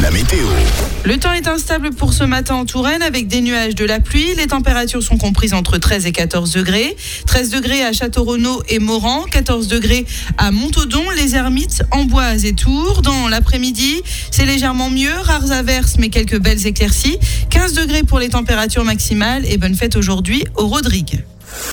la météo. Le temps est instable pour ce matin en Touraine avec des nuages, de la pluie. Les températures sont comprises entre 13 et 14 degrés. 13 degrés à Château-Renaud et Moran, 14 degrés à Montaudon, les Ermites, Amboise et Tours. Dans l'après-midi, c'est légèrement mieux, rares averses mais quelques belles éclaircies. 15 degrés pour les températures maximales et bonne fête aujourd'hui au Rodrigue.